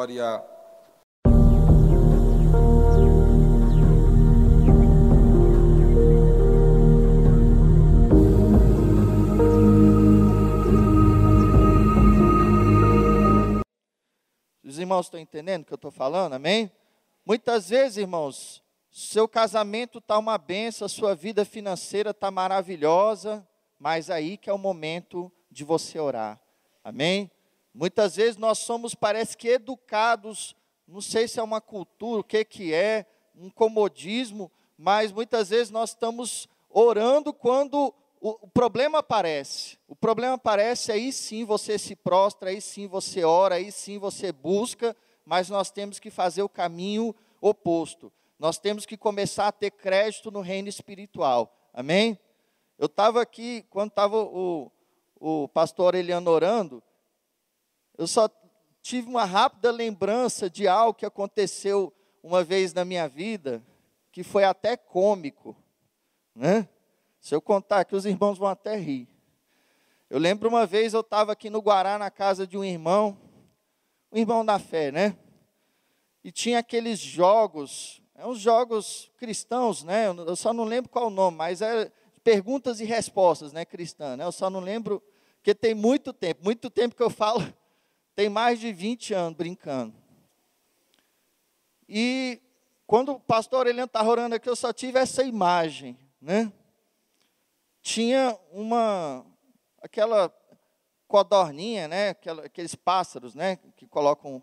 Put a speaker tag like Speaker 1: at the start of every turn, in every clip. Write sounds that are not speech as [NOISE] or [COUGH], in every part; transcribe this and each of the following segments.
Speaker 1: Glória.
Speaker 2: Os irmãos estão entendendo o que eu estou falando? Amém? Muitas vezes, irmãos, seu casamento está uma benção, sua vida financeira está maravilhosa, mas aí que é o momento de você orar. Amém? Muitas vezes nós somos, parece que educados, não sei se é uma cultura, o que que é, um comodismo, mas muitas vezes nós estamos orando quando o, o problema aparece. O problema aparece, aí sim você se prostra, aí sim você ora, aí sim você busca, mas nós temos que fazer o caminho oposto. Nós temos que começar a ter crédito no reino espiritual. Amém? Eu estava aqui, quando estava o, o pastor Eliano orando, eu só tive uma rápida lembrança de algo que aconteceu uma vez na minha vida, que foi até cômico. Né? Se eu contar aqui, os irmãos vão até rir. Eu lembro uma vez eu estava aqui no Guará, na casa de um irmão, um irmão da fé, né? E tinha aqueles jogos, é uns jogos cristãos, né? Eu só não lembro qual o nome, mas é perguntas e respostas, né, cristã, né? Eu só não lembro, porque tem muito tempo, muito tempo que eu falo, tem mais de 20 anos brincando. E quando o pastor Eliano estava orando aqui, eu só tive essa imagem, né? Tinha uma, aquela codorninha, né? Aqueles pássaros, né? Que colocam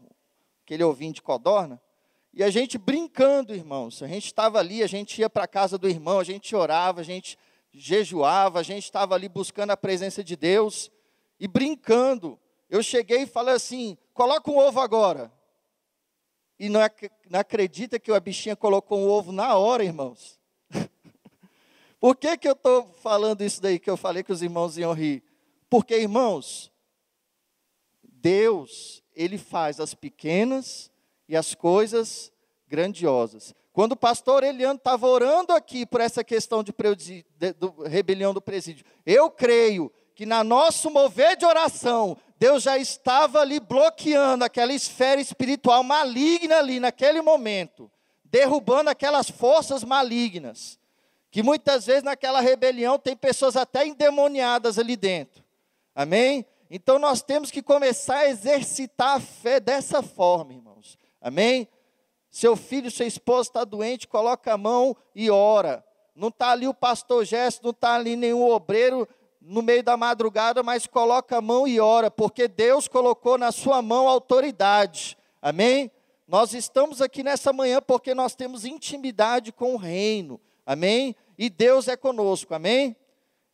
Speaker 2: aquele ovinho de codorna. E a gente brincando, irmãos. A gente estava ali, a gente ia para a casa do irmão, a gente orava, a gente jejuava, a gente estava ali buscando a presença de Deus e brincando. Eu cheguei e falei assim: coloca um ovo agora. E não, não acredita que a bichinha colocou um ovo na hora, irmãos. [LAUGHS] Por que, que eu estou falando isso daí que eu falei que os irmãos iam rir? Porque, irmãos, Deus, Ele faz as pequenas e as coisas grandiosas. Quando o pastor Eliano estava orando aqui por essa questão de, de, de rebelião do presídio, eu creio que na nosso mover de oração, Deus já estava ali bloqueando aquela esfera espiritual maligna ali naquele momento, derrubando aquelas forças malignas, que muitas vezes naquela rebelião tem pessoas até endemoniadas ali dentro. Amém? Então nós temos que começar a exercitar a fé dessa forma, irmãos. Amém? Seu filho, sua esposa está doente, coloca a mão e ora. Não está ali o pastor Gesto, não está ali nenhum obreiro no meio da madrugada, mas coloca a mão e ora, porque Deus colocou na sua mão autoridade. Amém? Nós estamos aqui nessa manhã porque nós temos intimidade com o reino. Amém? E Deus é conosco. Amém?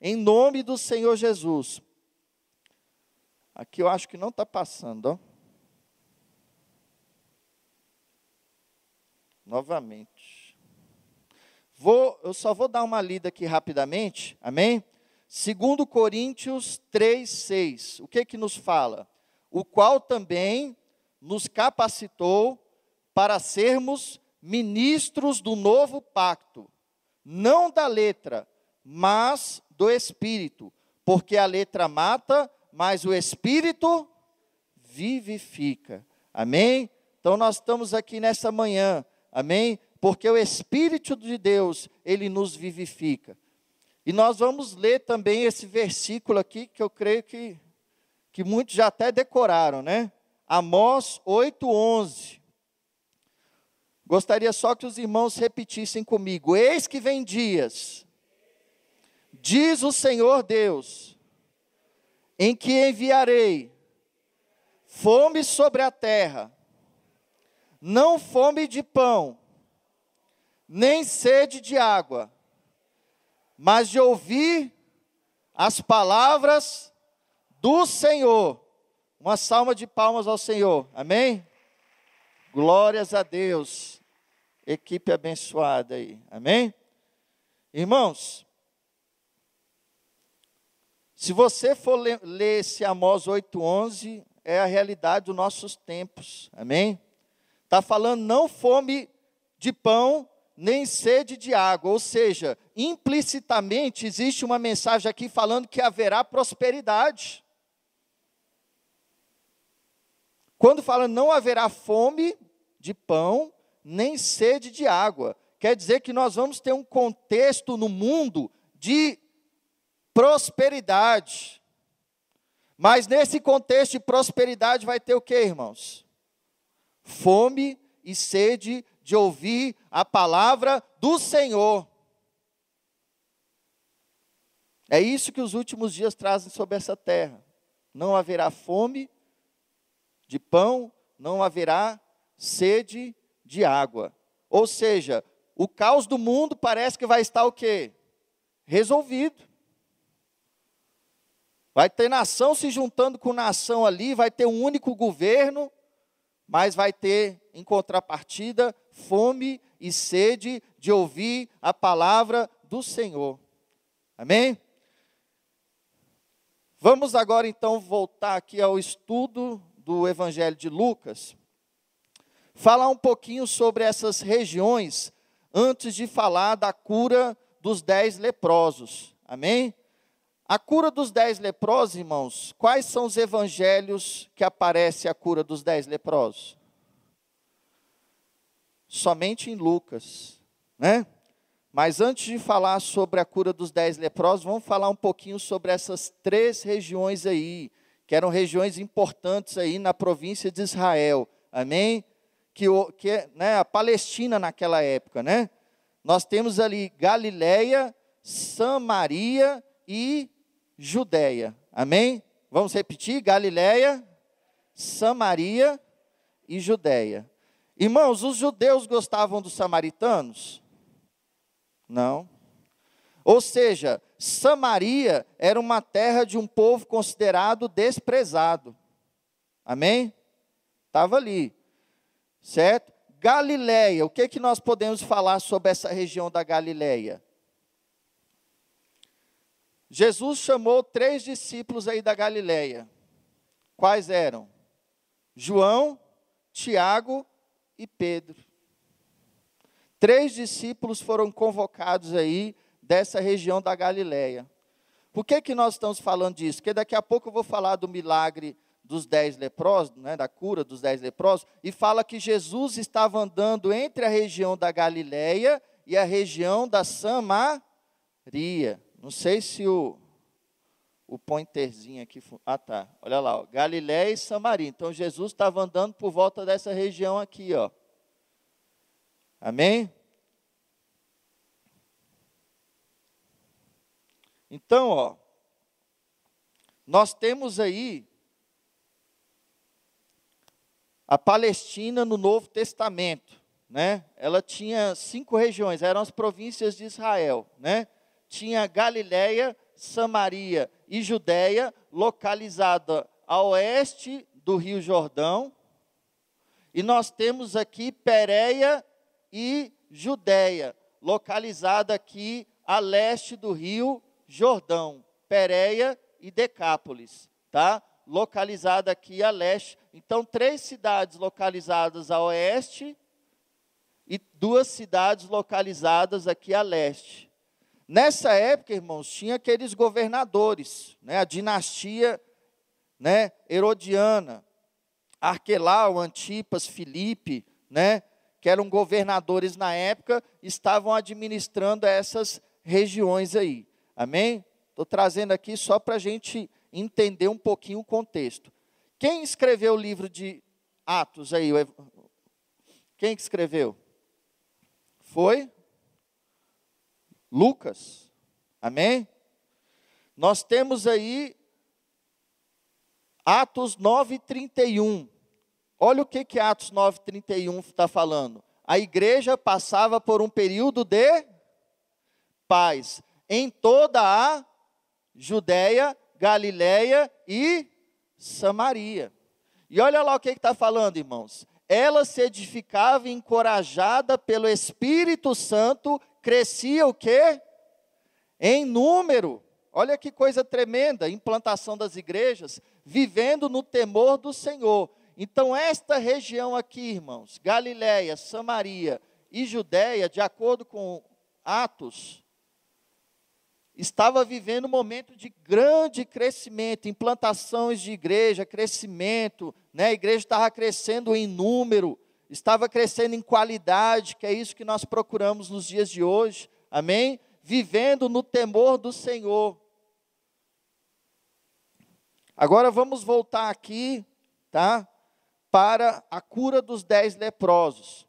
Speaker 2: Em nome do Senhor Jesus. Aqui eu acho que não está passando, ó. novamente. Vou, eu só vou dar uma lida aqui rapidamente, amém? Segundo Coríntios 3, 6, o que que nos fala? O qual também nos capacitou para sermos ministros do novo pacto, não da letra, mas do Espírito, porque a letra mata, mas o Espírito vivifica. Amém? Então nós estamos aqui nessa manhã Amém? Porque o Espírito de Deus, ele nos vivifica. E nós vamos ler também esse versículo aqui, que eu creio que, que muitos já até decoraram, né? Amós 8,11. Gostaria só que os irmãos repetissem comigo: Eis que vem dias, diz o Senhor Deus, em que enviarei fome sobre a terra, não fome de pão, nem sede de água, mas de ouvir as palavras do Senhor. Uma salva de palmas ao Senhor, amém? Glórias a Deus, equipe abençoada aí, amém? Irmãos, se você for ler, ler esse Amós 8,11, é a realidade dos nossos tempos, amém? Está falando não fome de pão, nem sede de água. Ou seja, implicitamente existe uma mensagem aqui falando que haverá prosperidade. Quando fala não haverá fome de pão, nem sede de água, quer dizer que nós vamos ter um contexto no mundo de prosperidade. Mas nesse contexto de prosperidade vai ter o que, irmãos? Fome e sede de ouvir a palavra do Senhor. É isso que os últimos dias trazem sobre essa terra. Não haverá fome de pão, não haverá sede de água. Ou seja, o caos do mundo parece que vai estar o quê? Resolvido. Vai ter nação se juntando com nação ali, vai ter um único governo, mas vai ter, em contrapartida, fome e sede de ouvir a palavra do Senhor. Amém? Vamos agora então voltar aqui ao estudo do Evangelho de Lucas, falar um pouquinho sobre essas regiões antes de falar da cura dos dez leprosos. Amém? A cura dos dez leprosos, irmãos, quais são os evangelhos que aparece a cura dos dez leprosos? Somente em Lucas, né? Mas antes de falar sobre a cura dos dez leprosos, vamos falar um pouquinho sobre essas três regiões aí, que eram regiões importantes aí na província de Israel. Amém? Que, que né, a Palestina naquela época, né? Nós temos ali Galileia, Samaria e Judéia. Amém? Vamos repetir? Galileia, Samaria e Judéia. Irmãos, os judeus gostavam dos samaritanos? Não. Ou seja, Samaria era uma terra de um povo considerado desprezado. Amém? Estava ali. Certo? Galileia, o que, que nós podemos falar sobre essa região da Galileia? Jesus chamou três discípulos aí da Galileia. Quais eram? João, Tiago e Pedro. Três discípulos foram convocados aí dessa região da Galileia. Por que, que nós estamos falando disso? Porque daqui a pouco eu vou falar do milagre dos dez leprosos, né, da cura dos dez leprosos, e fala que Jesus estava andando entre a região da Galileia e a região da Samaria. Não sei se o, o pointerzinho aqui. Ah, tá. Olha lá, ó, Galileia e Samaria. Então Jesus estava andando por volta dessa região aqui, ó. Amém? Então, ó, nós temos aí a Palestina no Novo Testamento, né? Ela tinha cinco regiões, eram as províncias de Israel, né? Tinha Galiléia, Samaria e Judéia, localizada a oeste do Rio Jordão. E nós temos aqui Pérea e Judéia, localizada aqui a leste do rio Jordão, Pérea e Decápolis, tá? Localizada aqui a leste. Então, três cidades localizadas a oeste e duas cidades localizadas aqui a leste. Nessa época, irmãos, tinha aqueles governadores, né, a dinastia né, herodiana, Arquelau, Antipas, Filipe, né, que eram governadores na época, estavam administrando essas regiões aí. Amém? Estou trazendo aqui só para a gente entender um pouquinho o contexto. Quem escreveu o livro de Atos aí? Quem escreveu? Foi Lucas. Amém? Nós temos aí Atos 9, 31. Olha o que, que Atos 9,31 está falando. A igreja passava por um período de paz em toda a Judéia, Galiléia e Samaria. E olha lá o que está falando, irmãos. Ela se edificava encorajada pelo Espírito Santo, crescia o quê? Em número. Olha que coisa tremenda, implantação das igrejas, vivendo no temor do Senhor. Então, esta região aqui, irmãos, Galiléia, Samaria e Judéia, de acordo com Atos, estava vivendo um momento de grande crescimento, implantações de igreja, crescimento, né? a igreja estava crescendo em número, estava crescendo em qualidade, que é isso que nós procuramos nos dias de hoje, amém? Vivendo no temor do Senhor. Agora vamos voltar aqui, tá? Para a cura dos dez leprosos.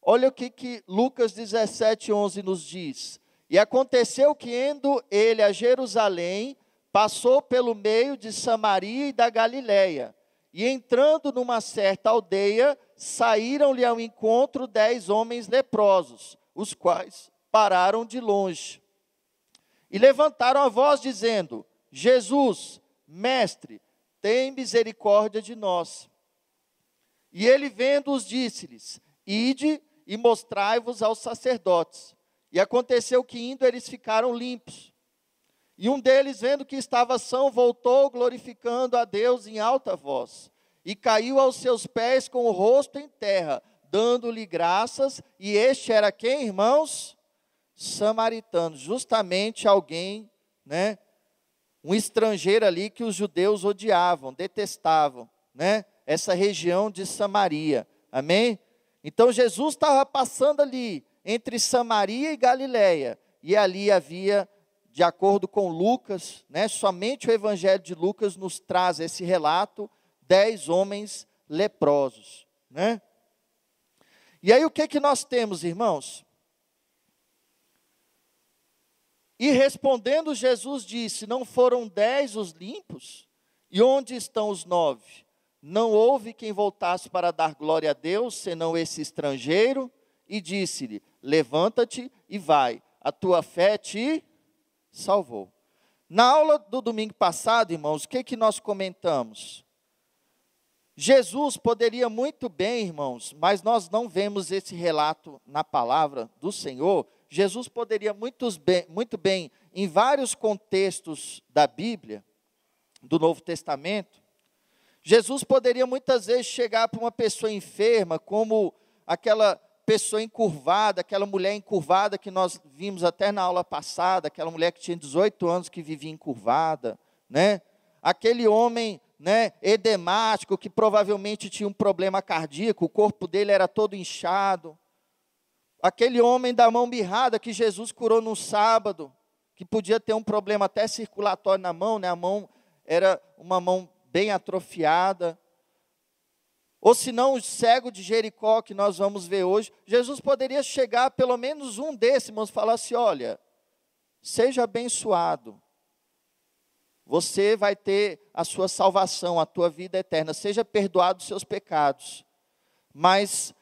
Speaker 2: Olha o que, que Lucas 17, 11 nos diz. E aconteceu que, indo ele a Jerusalém, passou pelo meio de Samaria e da Galiléia. E entrando numa certa aldeia, saíram-lhe ao encontro dez homens leprosos, os quais pararam de longe. E levantaram a voz, dizendo: Jesus, Mestre, tem misericórdia de nós. E ele, vendo-os, disse-lhes: Ide e mostrai-vos aos sacerdotes. E aconteceu que indo eles ficaram limpos. E um deles, vendo que estava são, voltou glorificando a Deus em alta voz. E caiu aos seus pés com o rosto em terra, dando-lhe graças. E este era quem, irmãos? Samaritano, justamente alguém, né? Um estrangeiro ali que os judeus odiavam, detestavam, né? Essa região de Samaria. Amém? Então Jesus estava passando ali, entre Samaria e Galiléia. E ali havia, de acordo com Lucas, né, somente o Evangelho de Lucas nos traz esse relato, dez homens leprosos. Né? E aí o que, que nós temos, irmãos? E respondendo Jesus disse: Não foram dez os limpos? E onde estão os nove? Não houve quem voltasse para dar glória a Deus, senão esse estrangeiro, e disse-lhe: levanta-te e vai, a tua fé te salvou. Na aula do domingo passado, irmãos, o que, que nós comentamos? Jesus poderia muito bem, irmãos, mas nós não vemos esse relato na palavra do Senhor. Jesus poderia muito bem, muito bem em vários contextos da Bíblia, do Novo Testamento, Jesus poderia muitas vezes chegar para uma pessoa enferma, como aquela pessoa encurvada, aquela mulher encurvada que nós vimos até na aula passada, aquela mulher que tinha 18 anos que vivia encurvada, né? Aquele homem, né, edemático que provavelmente tinha um problema cardíaco, o corpo dele era todo inchado. Aquele homem da mão mirrada que Jesus curou no sábado, que podia ter um problema até circulatório na mão, né? A mão era uma mão bem atrofiada. Ou se não, o cego de Jericó, que nós vamos ver hoje, Jesus poderia chegar, pelo menos um desses, e falar assim: olha, seja abençoado, você vai ter a sua salvação, a tua vida eterna, seja perdoado os seus pecados. Mas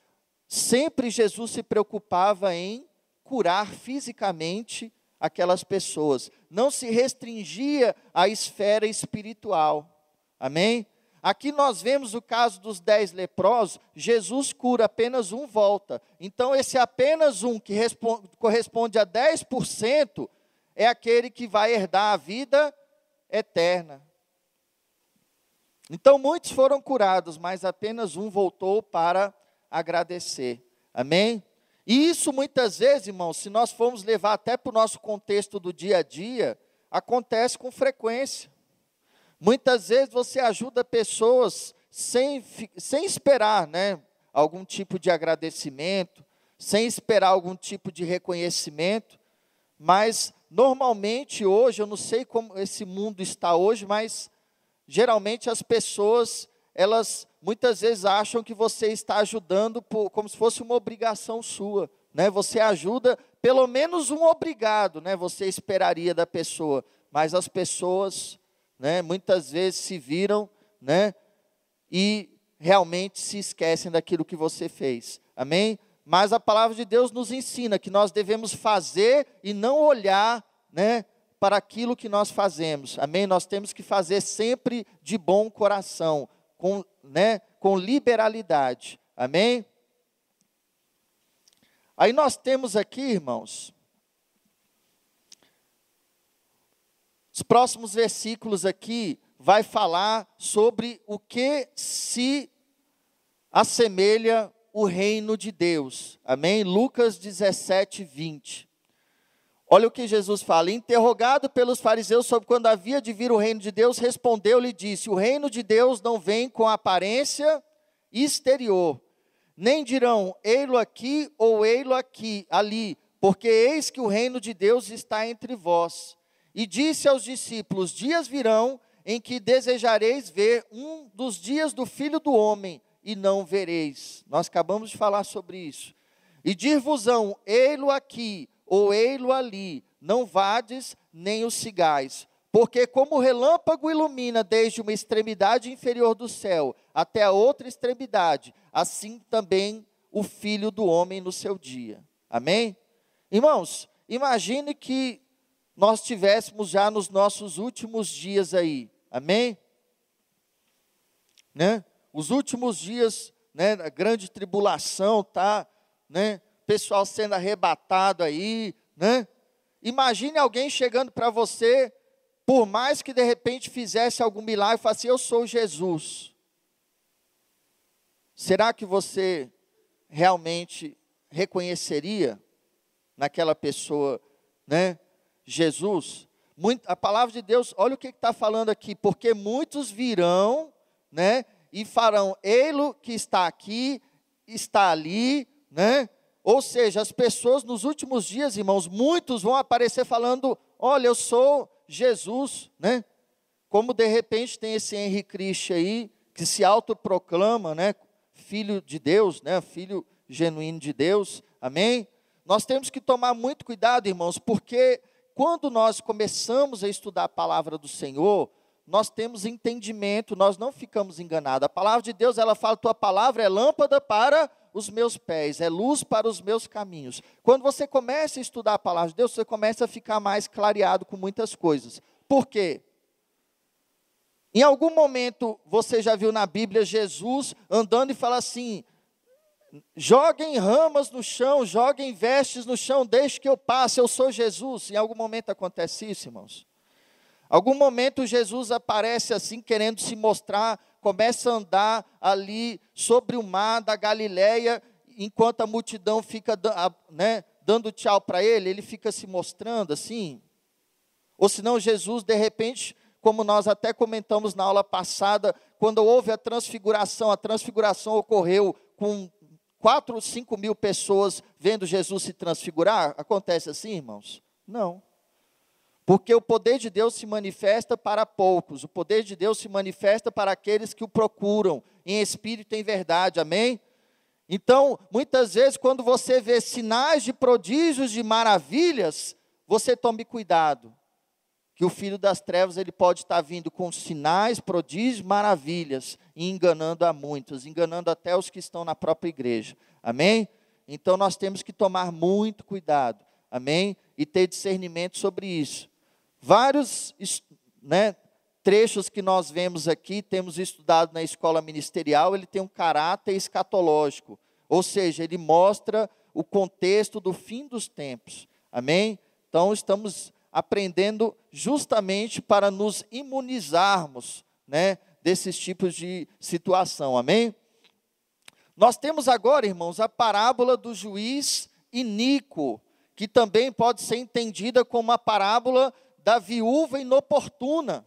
Speaker 2: sempre Jesus se preocupava em curar fisicamente aquelas pessoas, não se restringia à esfera espiritual. Amém? Aqui nós vemos o caso dos dez leprosos, Jesus cura apenas um volta. Então, esse apenas um, que responde, corresponde a 10%, é aquele que vai herdar a vida eterna. Então, muitos foram curados, mas apenas um voltou para agradecer. Amém? E isso muitas vezes, irmãos, se nós formos levar até para o nosso contexto do dia a dia, acontece com frequência. Muitas vezes você ajuda pessoas sem, sem esperar né, algum tipo de agradecimento, sem esperar algum tipo de reconhecimento, mas normalmente hoje, eu não sei como esse mundo está hoje, mas geralmente as pessoas, elas muitas vezes acham que você está ajudando por, como se fosse uma obrigação sua. Né? Você ajuda, pelo menos um obrigado, né? você esperaria da pessoa, mas as pessoas né, muitas vezes se viram, né, e realmente se esquecem daquilo que você fez. Amém? Mas a palavra de Deus nos ensina que nós devemos fazer e não olhar, né, para aquilo que nós fazemos. Amém? Nós temos que fazer sempre de bom coração, com, né, com liberalidade. Amém? Aí nós temos aqui, irmãos, Os próximos versículos aqui vai falar sobre o que se assemelha o reino de Deus. Amém? Lucas 17, 20. Olha o que Jesus fala: interrogado pelos fariseus sobre quando havia de vir o reino de Deus, respondeu-lhe e disse: O reino de Deus não vem com aparência exterior, nem dirão, ei-lo aqui ou ei-lo aqui, ali, porque eis que o reino de Deus está entre vós. E disse aos discípulos: Dias virão em que desejareis ver um dos dias do filho do homem, e não vereis. Nós acabamos de falar sobre isso. E dir-vos-ão, ei-lo aqui ou ei-lo ali, não vades nem os cigais. Porque como o relâmpago ilumina desde uma extremidade inferior do céu até a outra extremidade, assim também o filho do homem no seu dia. Amém? Irmãos, imagine que nós tivéssemos já nos nossos últimos dias aí. Amém? Né? Os últimos dias, né, a grande tribulação, tá, né? Pessoal sendo arrebatado aí, né? Imagine alguém chegando para você, por mais que de repente fizesse algum milagre, falasse, assim, eu sou Jesus. Será que você realmente reconheceria naquela pessoa, né? Jesus? Muito, a palavra de Deus, olha o que está falando aqui, porque muitos virão, né? E farão ele que está aqui, está ali, né? Ou seja, as pessoas nos últimos dias, irmãos, muitos vão aparecer falando: "Olha, eu sou Jesus", né? Como de repente tem esse Henri Cristo aí que se autoproclama, né, filho de Deus, né, filho genuíno de Deus. Amém? Nós temos que tomar muito cuidado, irmãos, porque quando nós começamos a estudar a palavra do Senhor, nós temos entendimento, nós não ficamos enganados. A palavra de Deus, ela fala: tua palavra é lâmpada para os meus pés, é luz para os meus caminhos. Quando você começa a estudar a palavra de Deus, você começa a ficar mais clareado com muitas coisas. Por quê? Em algum momento você já viu na Bíblia Jesus andando e fala assim: joguem ramas no chão, joguem vestes no chão, deixe que eu passe, eu sou Jesus. Em algum momento acontece isso, irmãos? Algum momento Jesus aparece assim, querendo se mostrar, começa a andar ali sobre o mar da Galileia, enquanto a multidão fica né, dando tchau para ele, ele fica se mostrando assim. Ou senão Jesus, de repente, como nós até comentamos na aula passada, quando houve a transfiguração, a transfiguração ocorreu com quatro ou cinco mil pessoas vendo Jesus se transfigurar. Acontece assim, irmãos? Não. Porque o poder de Deus se manifesta para poucos, o poder de Deus se manifesta para aqueles que o procuram em espírito e em verdade, amém? Então, muitas vezes, quando você vê sinais de prodígios, de maravilhas, você tome cuidado, que o filho das trevas ele pode estar vindo com sinais, prodígios, maravilhas, e enganando a muitos, enganando até os que estão na própria igreja, amém? Então, nós temos que tomar muito cuidado, amém? E ter discernimento sobre isso. Vários né, trechos que nós vemos aqui, temos estudado na escola ministerial, ele tem um caráter escatológico, ou seja, ele mostra o contexto do fim dos tempos. Amém? Então, estamos aprendendo justamente para nos imunizarmos né, desses tipos de situação. Amém? Nós temos agora, irmãos, a parábola do juiz iníquo, que também pode ser entendida como uma parábola da viúva inoportuna.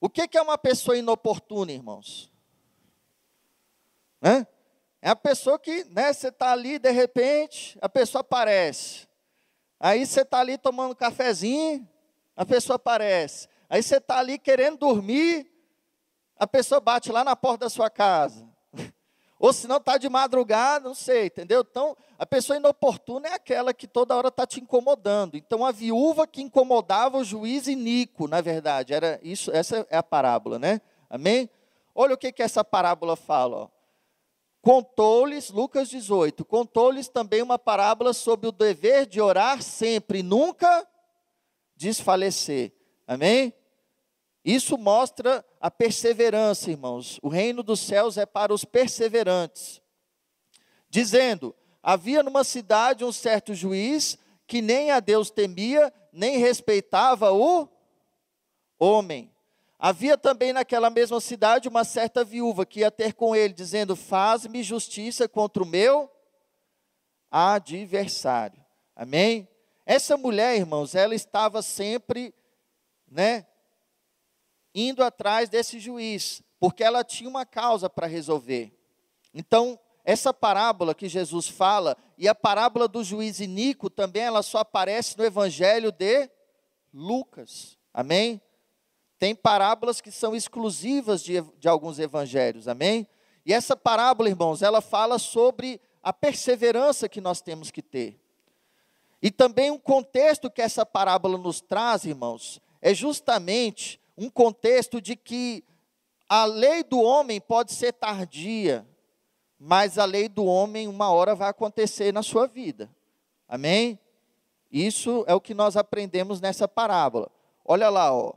Speaker 2: O que é uma pessoa inoportuna, irmãos? Né? É a pessoa que, né, você está ali, de repente, a pessoa aparece. Aí você está ali tomando um cafezinho, a pessoa aparece. Aí você está ali querendo dormir, a pessoa bate lá na porta da sua casa. Ou se não está de madrugada, não sei, entendeu? Então, a pessoa inoportuna é aquela que toda hora está te incomodando. Então, a viúva que incomodava o juiz iníquo, na verdade, era isso. Essa é a parábola, né? Amém? Olha o que, que essa parábola fala. Contou-lhes, Lucas 18, contou-lhes também uma parábola sobre o dever de orar sempre, nunca desfalecer. Amém? Isso mostra a perseverança, irmãos. O reino dos céus é para os perseverantes. Dizendo: Havia numa cidade um certo juiz que nem a Deus temia, nem respeitava o homem. Havia também naquela mesma cidade uma certa viúva que ia ter com ele, dizendo: Faz-me justiça contra o meu adversário. Amém? Essa mulher, irmãos, ela estava sempre, né, indo atrás desse juiz, porque ela tinha uma causa para resolver. Então, essa parábola que Jesus fala e a parábola do juiz Inico também ela só aparece no evangelho de Lucas. Amém? Tem parábolas que são exclusivas de, de alguns evangelhos. Amém? E essa parábola, irmãos, ela fala sobre a perseverança que nós temos que ter. E também um contexto que essa parábola nos traz, irmãos, é justamente um contexto de que a lei do homem pode ser tardia, mas a lei do homem uma hora vai acontecer na sua vida. Amém? Isso é o que nós aprendemos nessa parábola. Olha lá, ó.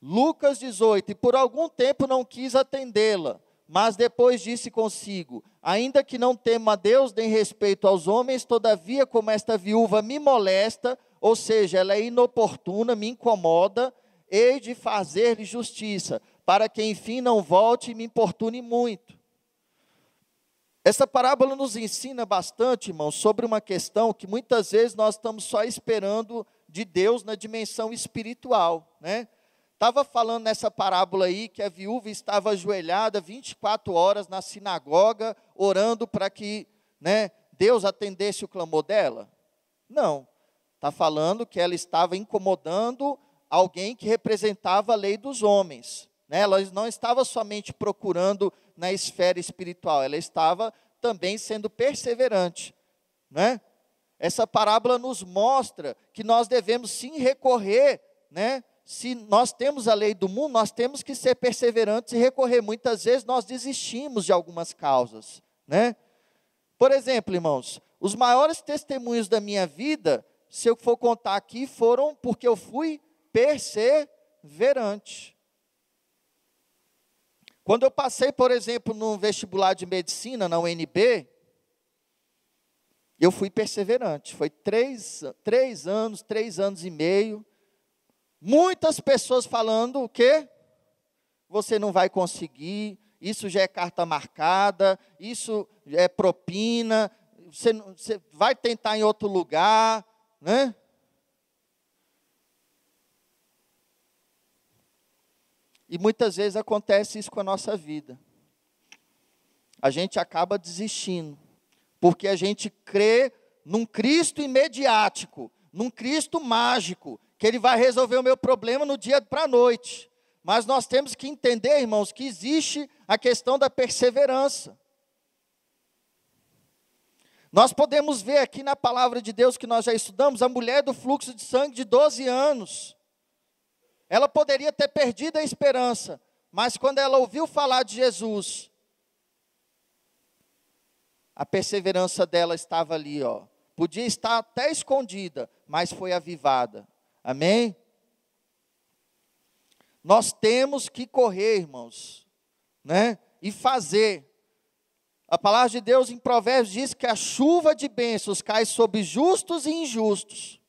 Speaker 2: Lucas 18: E por algum tempo não quis atendê-la, mas depois disse consigo: Ainda que não tema a Deus nem respeito aos homens, todavia, como esta viúva me molesta, ou seja, ela é inoportuna, me incomoda, hei de fazer-lhe justiça, para que enfim não volte e me importune muito. Essa parábola nos ensina bastante, irmãos, sobre uma questão que muitas vezes nós estamos só esperando de Deus na dimensão espiritual, né? Estava falando nessa parábola aí que a viúva estava ajoelhada 24 horas na sinagoga, orando para que né, Deus atendesse o clamor dela? Não. Está falando que ela estava incomodando alguém que representava a lei dos homens. Né? Ela não estava somente procurando na esfera espiritual, ela estava também sendo perseverante. Né? Essa parábola nos mostra que nós devemos sim recorrer né, se nós temos a lei do mundo, nós temos que ser perseverantes e recorrer. Muitas vezes nós desistimos de algumas causas, né? Por exemplo, irmãos, os maiores testemunhos da minha vida, se eu for contar aqui, foram porque eu fui perseverante. Quando eu passei, por exemplo, no vestibular de medicina, na UNB, eu fui perseverante. Foi três, três anos, três anos e meio Muitas pessoas falando o quê? Você não vai conseguir, isso já é carta marcada, isso é propina, você, você vai tentar em outro lugar, né? E muitas vezes acontece isso com a nossa vida. A gente acaba desistindo, porque a gente crê num Cristo imediático, num Cristo mágico, que Ele vai resolver o meu problema no dia para a noite. Mas nós temos que entender, irmãos, que existe a questão da perseverança. Nós podemos ver aqui na palavra de Deus que nós já estudamos, a mulher do fluxo de sangue de 12 anos. Ela poderia ter perdido a esperança, mas quando ela ouviu falar de Jesus, a perseverança dela estava ali, ó. Podia estar até escondida, mas foi avivada. Amém? Nós temos que correr, irmãos, né? E fazer. A palavra de Deus em Provérbios diz que a chuva de bênçãos cai sobre justos e injustos.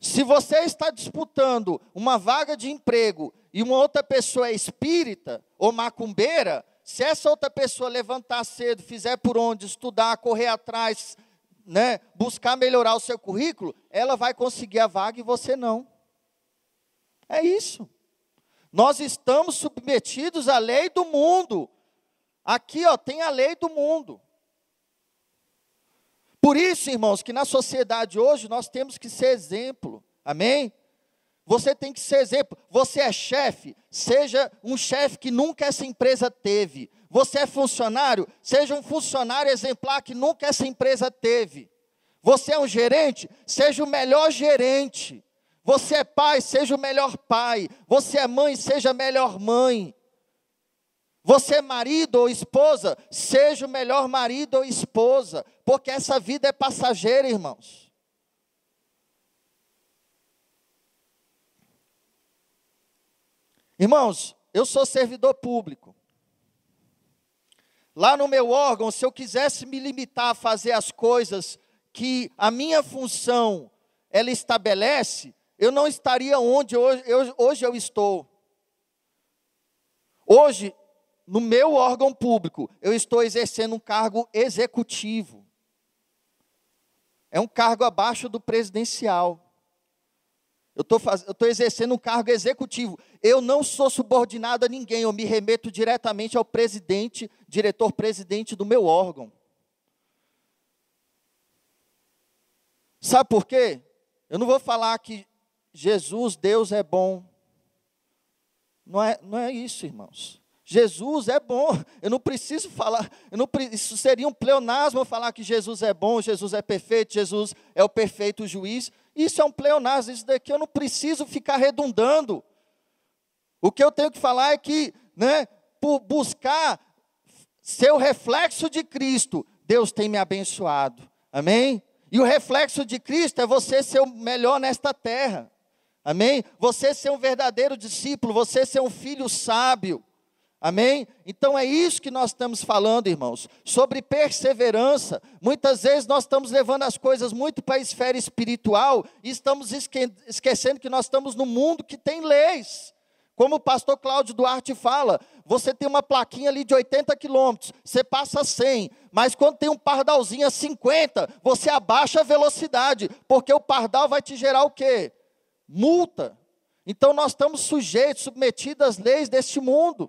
Speaker 2: Se você está disputando uma vaga de emprego e uma outra pessoa é espírita ou macumbeira, se essa outra pessoa levantar cedo, fizer por onde, estudar, correr atrás, né, buscar melhorar o seu currículo, ela vai conseguir a vaga e você não. É isso. Nós estamos submetidos à lei do mundo. Aqui, ó, tem a lei do mundo. Por isso, irmãos, que na sociedade hoje nós temos que ser exemplo. Amém? Você tem que ser exemplo. Você é chefe, seja um chefe que nunca essa empresa teve. Você é funcionário? Seja um funcionário exemplar que nunca essa empresa teve. Você é um gerente? Seja o melhor gerente. Você é pai? Seja o melhor pai. Você é mãe? Seja a melhor mãe. Você marido ou esposa? Seja o melhor marido ou esposa. Porque essa vida é passageira, irmãos. Irmãos, eu sou servidor público. Lá no meu órgão, se eu quisesse me limitar a fazer as coisas que a minha função ela estabelece, eu não estaria onde hoje eu, hoje eu estou. Hoje, no meu órgão público, eu estou exercendo um cargo executivo. é um cargo abaixo do presidencial. Eu estou exercendo um cargo executivo. Eu não sou subordinado a ninguém, eu me remeto diretamente ao presidente, diretor-presidente do meu órgão. Sabe por quê? Eu não vou falar que Jesus, Deus é bom. Não é, não é isso, irmãos. Jesus é bom. Eu não preciso falar, não, isso seria um pleonasmo falar que Jesus é bom, Jesus é perfeito, Jesus é o perfeito juiz. Isso é um pleonasmo, isso daqui eu não preciso ficar redundando. O que eu tenho que falar é que, né, por buscar ser o reflexo de Cristo, Deus tem me abençoado. Amém? E o reflexo de Cristo é você ser o melhor nesta terra. Amém? Você ser um verdadeiro discípulo, você ser um filho sábio. Amém? Então é isso que nós estamos falando, irmãos, sobre perseverança. Muitas vezes nós estamos levando as coisas muito para a esfera espiritual e estamos esque esquecendo que nós estamos num mundo que tem leis. Como o pastor Cláudio Duarte fala, você tem uma plaquinha ali de 80 quilômetros, você passa 100, mas quando tem um pardalzinho a 50, você abaixa a velocidade, porque o pardal vai te gerar o quê? Multa. Então nós estamos sujeitos, submetidos às leis deste mundo.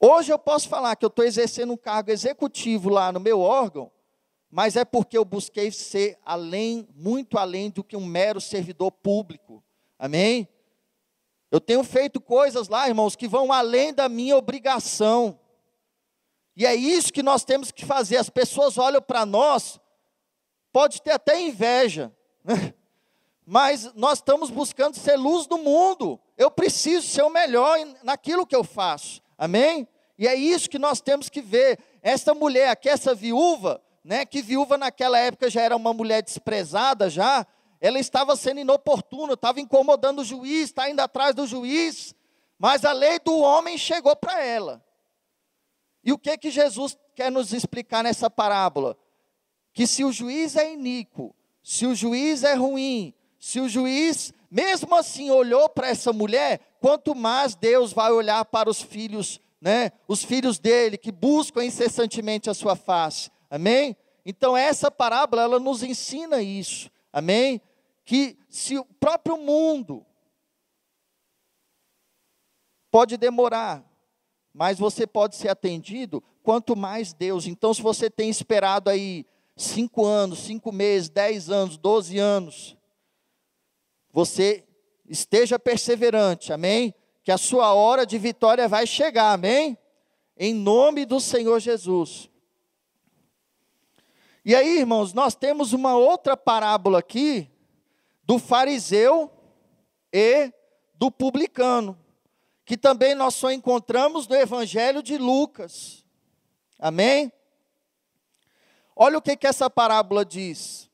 Speaker 2: Hoje eu posso falar que eu estou exercendo um cargo executivo lá no meu órgão, mas é porque eu busquei ser além, muito além do que um mero servidor público. Amém? Eu tenho feito coisas lá, irmãos, que vão além da minha obrigação. E é isso que nós temos que fazer. As pessoas olham para nós, pode ter até inveja, né? [LAUGHS] mas nós estamos buscando ser luz do mundo. Eu preciso ser o melhor naquilo que eu faço. Amém? E é isso que nós temos que ver. Essa mulher aqui, essa viúva, né, que viúva naquela época já era uma mulher desprezada já, ela estava sendo inoportuna, estava incomodando o juiz, está indo atrás do juiz, mas a lei do homem chegou para ela. E o que que Jesus quer nos explicar nessa parábola? Que se o juiz é iníquo, se o juiz é ruim, se o juiz, mesmo assim, olhou para essa mulher, quanto mais Deus vai olhar para os filhos, né? Os filhos dele que buscam incessantemente a sua face. Amém? Então essa parábola ela nos ensina isso. Amém? Que se o próprio mundo pode demorar, mas você pode ser atendido, quanto mais Deus. Então, se você tem esperado aí cinco anos, cinco meses, dez anos, doze anos, você esteja perseverante, amém? Que a sua hora de vitória vai chegar, amém? Em nome do Senhor Jesus. E aí, irmãos, nós temos uma outra parábola aqui do fariseu e do publicano, que também nós só encontramos no Evangelho de Lucas. Amém? Olha o que, que essa parábola diz.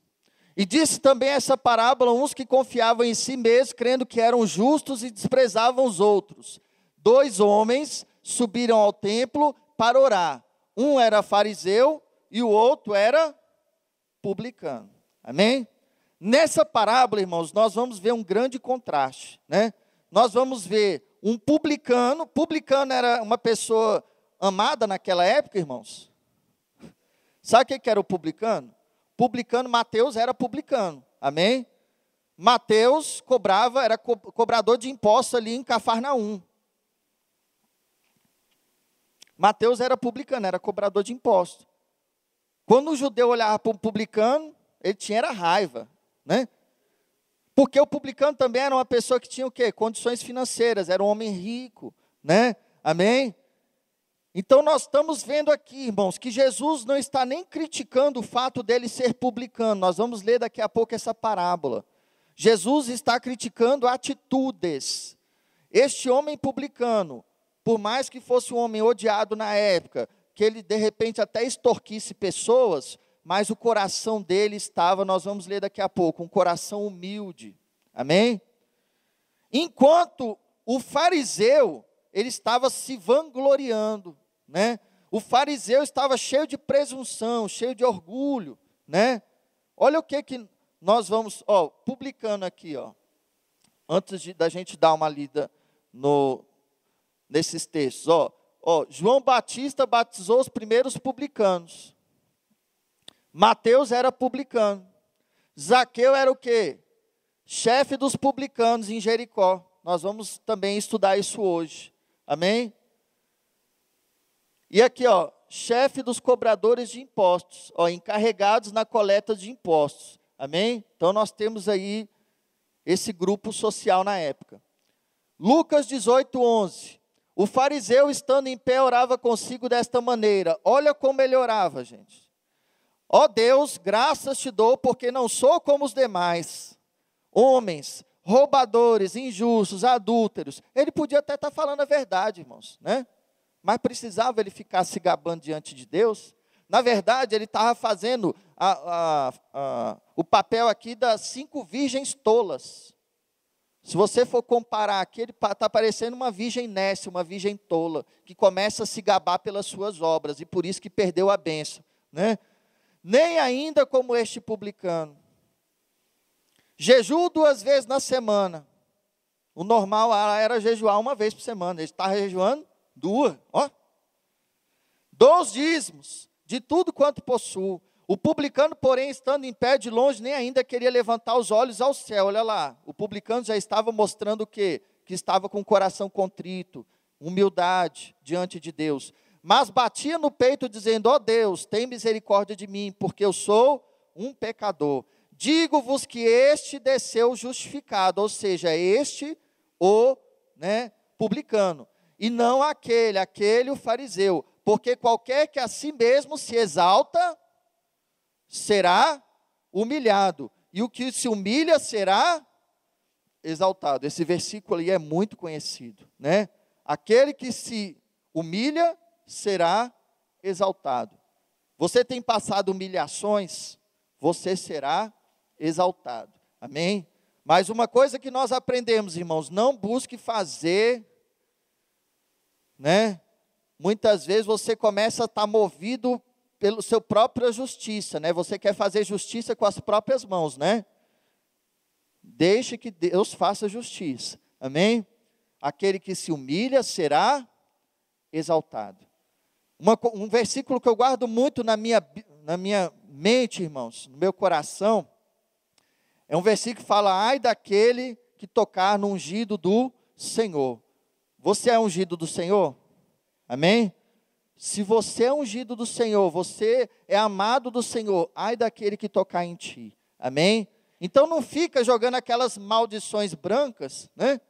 Speaker 2: E disse também essa parábola uns que confiavam em si mesmos, crendo que eram justos e desprezavam os outros. Dois homens subiram ao templo para orar. Um era fariseu e o outro era publicano. Amém? Nessa parábola, irmãos, nós vamos ver um grande contraste, né? Nós vamos ver um publicano, publicano era uma pessoa amada naquela época, irmãos. Sabe o que era o publicano? Publicano, Mateus era publicano, amém? Mateus cobrava, era co cobrador de impostos ali em Cafarnaum. Mateus era publicano, era cobrador de impostos. Quando o judeu olhava para um publicano, ele tinha era raiva, né? Porque o publicano também era uma pessoa que tinha o quê? Condições financeiras, era um homem rico, né? Amém? Então nós estamos vendo aqui, irmãos, que Jesus não está nem criticando o fato dele ser publicano. Nós vamos ler daqui a pouco essa parábola. Jesus está criticando atitudes. Este homem publicano, por mais que fosse um homem odiado na época, que ele de repente até extorquisse pessoas, mas o coração dele estava, nós vamos ler daqui a pouco, um coração humilde. Amém? Enquanto o fariseu, ele estava se vangloriando né? O fariseu estava cheio de presunção, cheio de orgulho, né? Olha o que que nós vamos, ó, publicando aqui, ó. Antes de, da gente dar uma lida no nesses textos, ó, ó, João Batista batizou os primeiros publicanos. Mateus era publicano. Zaqueu era o quê? Chefe dos publicanos em Jericó. Nós vamos também estudar isso hoje. Amém? E aqui, ó, chefe dos cobradores de impostos, ó, encarregados na coleta de impostos. Amém? Então nós temos aí esse grupo social na época. Lucas 18, 11. O fariseu, estando em pé, orava consigo desta maneira. Olha como ele orava, gente. Ó Deus, graças te dou, porque não sou como os demais, homens, roubadores, injustos, adúlteros. Ele podia até estar falando a verdade, irmãos, né? Mas precisava ele ficar se gabando diante de Deus? Na verdade, ele estava fazendo a, a, a, o papel aqui das cinco virgens tolas. Se você for comparar aqui, ele está parecendo uma virgem nécia, uma virgem tola, que começa a se gabar pelas suas obras, e por isso que perdeu a benção. Né? Nem ainda como este publicano. Jejuo duas vezes na semana. O normal era jejuar uma vez por semana. Ele estava jejuando duas. Ó. Dois dízimos de tudo quanto possuo. O publicano, porém, estando em pé de longe, nem ainda queria levantar os olhos ao céu. Olha lá, o publicano já estava mostrando o quê? Que estava com o coração contrito, humildade diante de Deus. Mas batia no peito, dizendo: Ó oh Deus, tem misericórdia de mim, porque eu sou um pecador. Digo-vos que este desceu justificado, ou seja, este o né, publicano, e não aquele, aquele o fariseu. Porque qualquer que a si mesmo se exalta, será humilhado, e o que se humilha será exaltado. Esse versículo aí é muito conhecido, né? Aquele que se humilha será exaltado. Você tem passado humilhações, você será exaltado. Amém? Mas uma coisa que nós aprendemos, irmãos, não busque fazer, né? Muitas vezes você começa a estar movido pela sua própria justiça, né? Você quer fazer justiça com as próprias mãos, né? Deixe que Deus faça justiça. Amém? Aquele que se humilha será exaltado. Uma, um versículo que eu guardo muito na minha, na minha mente, irmãos, no meu coração, é um versículo que fala: ai daquele que tocar no ungido do Senhor. Você é ungido do Senhor? Amém? Se você é ungido do Senhor, você é amado do Senhor, ai daquele que tocar em ti. Amém? Então não fica jogando aquelas maldições brancas, né?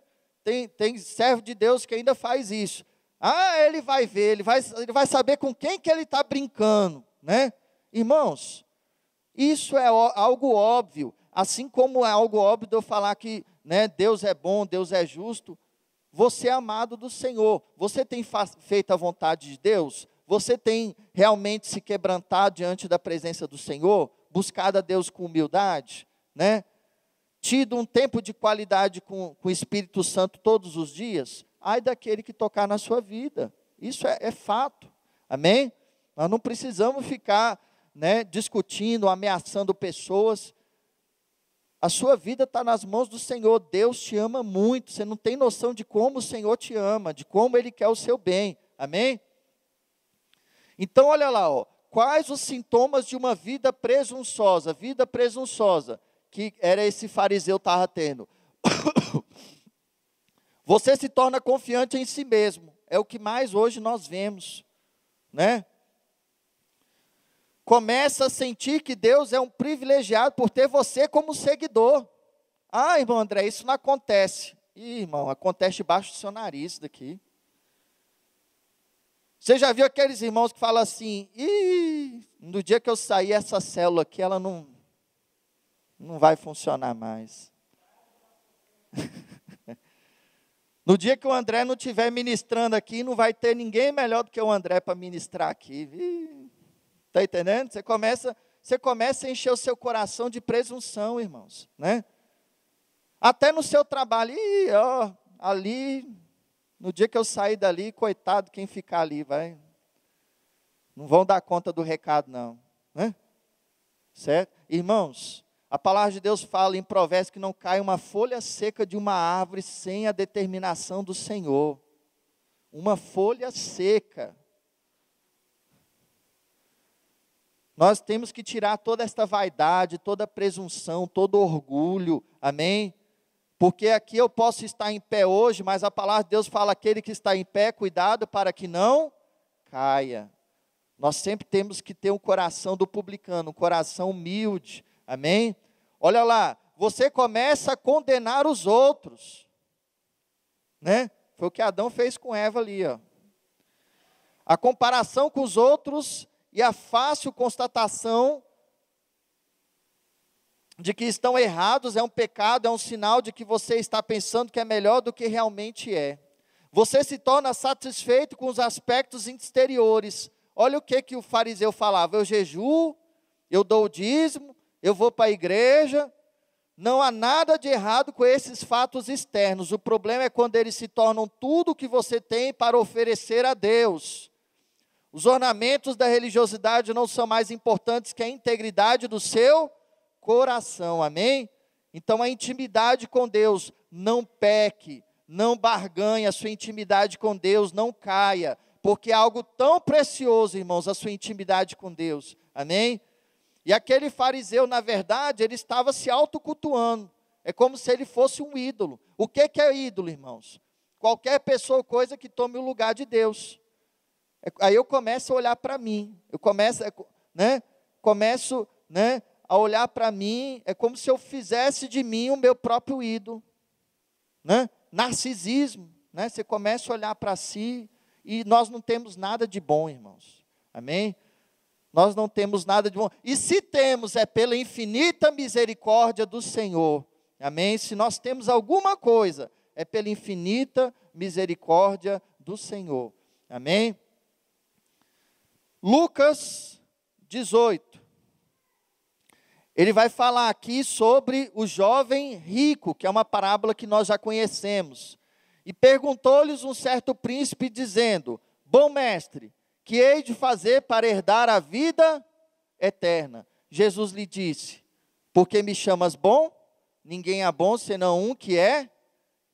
Speaker 2: Tem, tem servo de Deus que ainda faz isso. Ah, ele vai ver, ele vai, ele vai saber com quem que ele está brincando, né? Irmãos, isso é algo óbvio. Assim como é algo óbvio de eu falar que né, Deus é bom, Deus é justo, você é amado do Senhor. Você tem feito a vontade de Deus? Você tem realmente se quebrantado diante da presença do Senhor? Buscado a Deus com humildade? Né? Tido um tempo de qualidade com, com o Espírito Santo todos os dias? Ai daquele que tocar na sua vida. Isso é, é fato. Amém? Nós não precisamos ficar né, discutindo, ameaçando pessoas. A sua vida está nas mãos do Senhor. Deus te ama muito. Você não tem noção de como o Senhor te ama, de como Ele quer o seu bem. Amém? Então, olha lá, ó. quais os sintomas de uma vida presunçosa? Vida presunçosa, que era esse fariseu estava tendo. [COUGHS] Você se torna confiante em si mesmo. É o que mais hoje nós vemos, né? Começa a sentir que Deus é um privilegiado por ter você como seguidor. Ah, irmão André, isso não acontece. Ih, irmão, acontece debaixo do seu nariz daqui. Você já viu aqueles irmãos que falam assim, Ih, no dia que eu sair essa célula aqui, ela não, não vai funcionar mais. [LAUGHS] no dia que o André não estiver ministrando aqui, não vai ter ninguém melhor do que o André para ministrar aqui. Ih, Está entendendo? Você começa, você começa a encher o seu coração de presunção, irmãos, né? Até no seu trabalho, Ih, ó, ali, no dia que eu sair dali, coitado quem ficar ali, vai. Não vão dar conta do recado, não. Né? Certo? Irmãos, a palavra de Deus fala em Provérbios que não cai uma folha seca de uma árvore sem a determinação do Senhor. Uma folha seca. Nós temos que tirar toda esta vaidade, toda presunção, todo orgulho, amém? Porque aqui eu posso estar em pé hoje, mas a palavra de Deus fala: aquele que está em pé, cuidado para que não caia. Nós sempre temos que ter um coração do publicano, um coração humilde, amém? Olha lá, você começa a condenar os outros, né? Foi o que Adão fez com Eva ali, ó. A comparação com os outros e a fácil constatação de que estão errados é um pecado, é um sinal de que você está pensando que é melhor do que realmente é. Você se torna satisfeito com os aspectos exteriores. Olha o que, que o fariseu falava: eu jejuo, eu dou o dízimo, eu vou para a igreja. Não há nada de errado com esses fatos externos. O problema é quando eles se tornam tudo o que você tem para oferecer a Deus. Os ornamentos da religiosidade não são mais importantes que a integridade do seu coração, amém? Então a intimidade com Deus, não peque, não barganhe a sua intimidade com Deus, não caia, porque é algo tão precioso, irmãos, a sua intimidade com Deus, amém? E aquele fariseu, na verdade, ele estava se autocultuando, é como se ele fosse um ídolo. O que, que é ídolo, irmãos? Qualquer pessoa ou coisa que tome o lugar de Deus. É, aí eu começo a olhar para mim, eu começo, é, né? Começo, né? A olhar para mim, é como se eu fizesse de mim o meu próprio ídolo, né? Narcisismo, né? Você começa a olhar para si e nós não temos nada de bom, irmãos. Amém? Nós não temos nada de bom. E se temos, é pela infinita misericórdia do Senhor. Amém? Se nós temos alguma coisa, é pela infinita misericórdia do Senhor. Amém? Lucas 18. Ele vai falar aqui sobre o jovem rico, que é uma parábola que nós já conhecemos. E perguntou-lhes um certo príncipe, dizendo: Bom mestre, que hei de fazer para herdar a vida eterna? Jesus lhe disse: Por que me chamas bom? Ninguém é bom senão um que é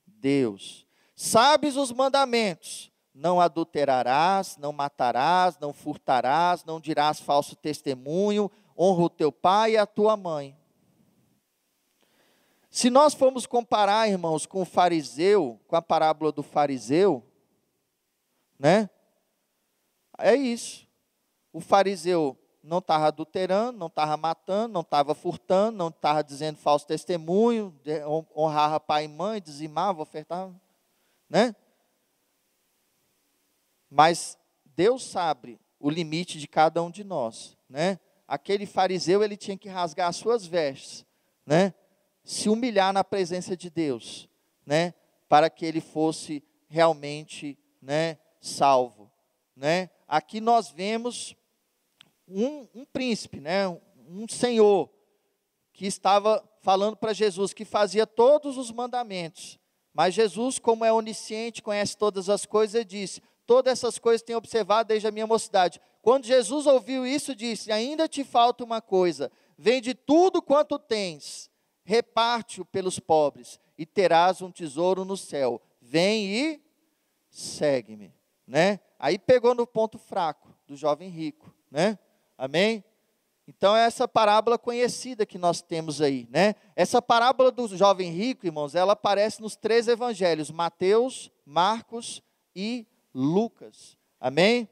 Speaker 2: Deus. Sabes os mandamentos: não adulterarás, não matarás, não furtarás, não dirás falso testemunho, honra o teu pai e a tua mãe. Se nós formos comparar, irmãos, com o fariseu, com a parábola do fariseu, né? É isso. O fariseu não estava adulterando, não estava matando, não estava furtando, não estava dizendo falso testemunho, honrava pai e mãe, dizimava, ofertava, né? Mas Deus sabe o limite de cada um de nós, né? Aquele fariseu, ele tinha que rasgar as suas vestes, né? Se humilhar na presença de Deus, né? Para que ele fosse realmente, né, salvo, né? Aqui nós vemos um, um príncipe, né? Um, senhor que estava falando para Jesus que fazia todos os mandamentos. Mas Jesus, como é onisciente, conhece todas as coisas, disse: Todas essas coisas tenho observado desde a minha mocidade. Quando Jesus ouviu isso, disse: Ainda te falta uma coisa. Vende tudo quanto tens, reparte-o pelos pobres, e terás um tesouro no céu. Vem e segue-me. Né? Aí pegou no ponto fraco do jovem rico. Né? Amém? Então, é essa parábola conhecida que nós temos aí, né? Essa parábola do jovem rico, irmãos, ela aparece nos três evangelhos: Mateus, Marcos e Lucas. Amém?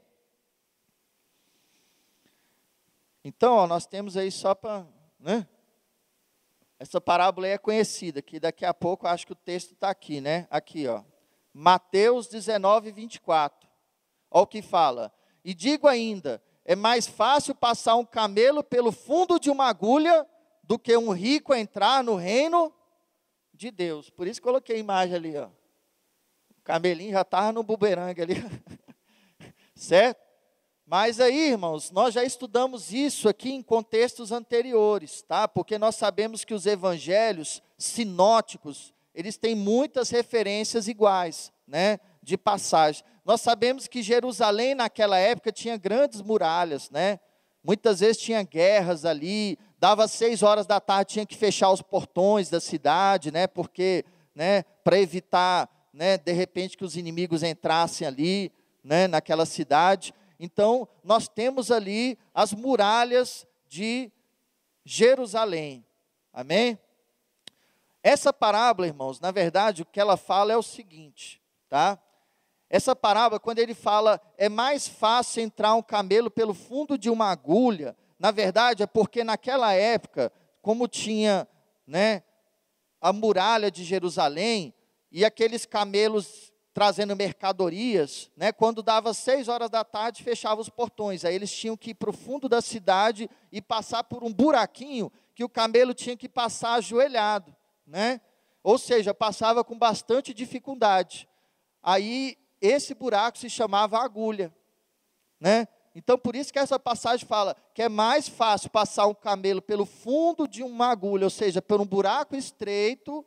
Speaker 2: Então, ó, nós temos aí só para. Né? Essa parábola é conhecida, que daqui a pouco acho que o texto está aqui, né? Aqui, ó. Mateus 19, 24. Olha o que fala. E digo ainda: é mais fácil passar um camelo pelo fundo de uma agulha do que um rico entrar no reino de Deus. Por isso coloquei a imagem ali, ó. Camelinho já estava no bumerangue ali. [LAUGHS] certo? Mas aí, irmãos, nós já estudamos isso aqui em contextos anteriores, tá? Porque nós sabemos que os evangelhos sinóticos, eles têm muitas referências iguais, né? De passagem. Nós sabemos que Jerusalém naquela época tinha grandes muralhas, né? Muitas vezes tinha guerras ali, dava seis horas da tarde, tinha que fechar os portões da cidade, né? Porque, né? Para evitar né, de repente que os inimigos entrassem ali, né, naquela cidade. Então, nós temos ali as muralhas de Jerusalém. Amém? Essa parábola, irmãos, na verdade, o que ela fala é o seguinte, tá? Essa parábola, quando ele fala, é mais fácil entrar um camelo pelo fundo de uma agulha, na verdade é porque naquela época, como tinha, né, a muralha de Jerusalém e aqueles camelos trazendo mercadorias, né, quando dava seis horas da tarde, fechava os portões, aí eles tinham que ir para o fundo da cidade e passar por um buraquinho que o camelo tinha que passar ajoelhado, né? Ou seja, passava com bastante dificuldade. Aí esse buraco se chamava agulha, né? Então por isso que essa passagem fala que é mais fácil passar um camelo pelo fundo de uma agulha, ou seja, por um buraco estreito,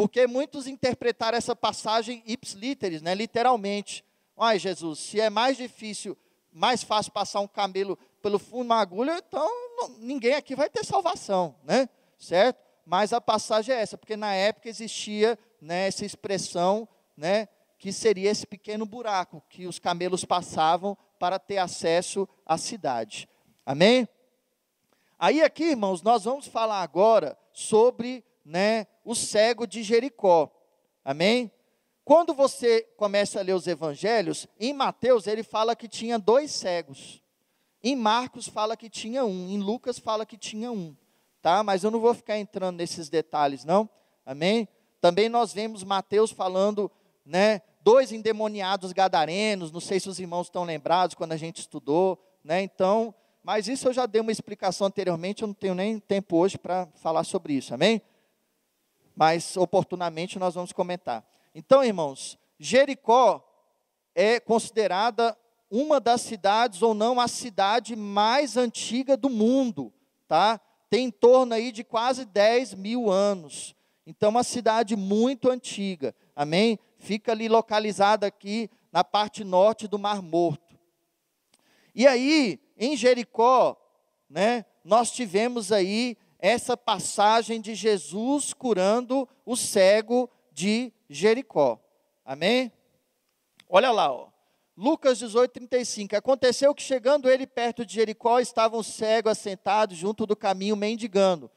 Speaker 2: porque muitos interpretaram essa passagem ipsiliteris, né, literalmente. Ai, Jesus, se é mais difícil, mais fácil passar um camelo pelo fundo de uma agulha, então não, ninguém aqui vai ter salvação, né? Certo? Mas a passagem é essa, porque na época existia né, essa expressão, né, que seria esse pequeno buraco que os camelos passavam para ter acesso à cidade. Amém? Aí aqui, irmãos, nós vamos falar agora sobre, né, o cego de Jericó. Amém? Quando você começa a ler os evangelhos, em Mateus ele fala que tinha dois cegos. Em Marcos fala que tinha um, em Lucas fala que tinha um, tá? Mas eu não vou ficar entrando nesses detalhes, não. Amém? Também nós vemos Mateus falando, né, dois endemoniados gadarenos, não sei se os irmãos estão lembrados quando a gente estudou, né? Então, mas isso eu já dei uma explicação anteriormente, eu não tenho nem tempo hoje para falar sobre isso, amém? Mas oportunamente nós vamos comentar. Então, irmãos, Jericó é considerada uma das cidades, ou não a cidade mais antiga do mundo, tá? Tem em torno aí de quase 10 mil anos. Então, uma cidade muito antiga, amém? Fica ali localizada aqui na parte norte do Mar Morto. E aí, em Jericó, né, nós tivemos aí essa passagem de Jesus curando o cego de Jericó. Amém? Olha lá, ó. Lucas 18, 35. Aconteceu que chegando ele perto de Jericó, estava um cego assentado junto do caminho mendigando.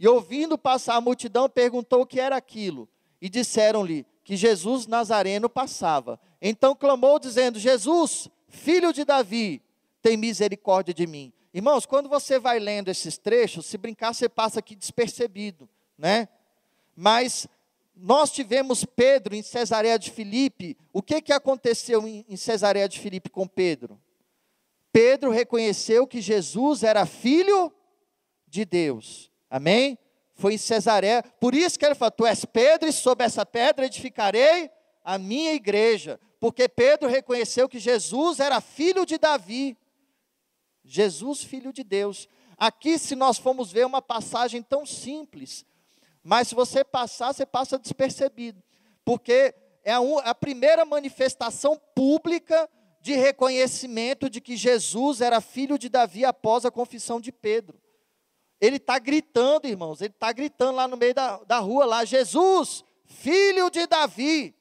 Speaker 2: E ouvindo passar a multidão, perguntou o que era aquilo. E disseram-lhe que Jesus Nazareno passava. Então clamou, dizendo: Jesus, filho de Davi, tem misericórdia de mim. Irmãos, quando você vai lendo esses trechos, se brincar, você passa aqui despercebido, né? Mas nós tivemos Pedro em Cesareia de Filipe. O que, que aconteceu em Cesareia de Filipe com Pedro? Pedro reconheceu que Jesus era filho de Deus. Amém? Foi em Cesareia. Por isso que ele falou: Tu és Pedro, e sob essa pedra edificarei a minha igreja. Porque Pedro reconheceu que Jesus era filho de Davi. Jesus, filho de Deus. Aqui, se nós formos ver uma passagem tão simples, mas se você passar, você passa despercebido, porque é a, a primeira manifestação pública de reconhecimento de que Jesus era filho de Davi após a confissão de Pedro. Ele está gritando, irmãos, ele está gritando lá no meio da, da rua, lá, Jesus, filho de Davi.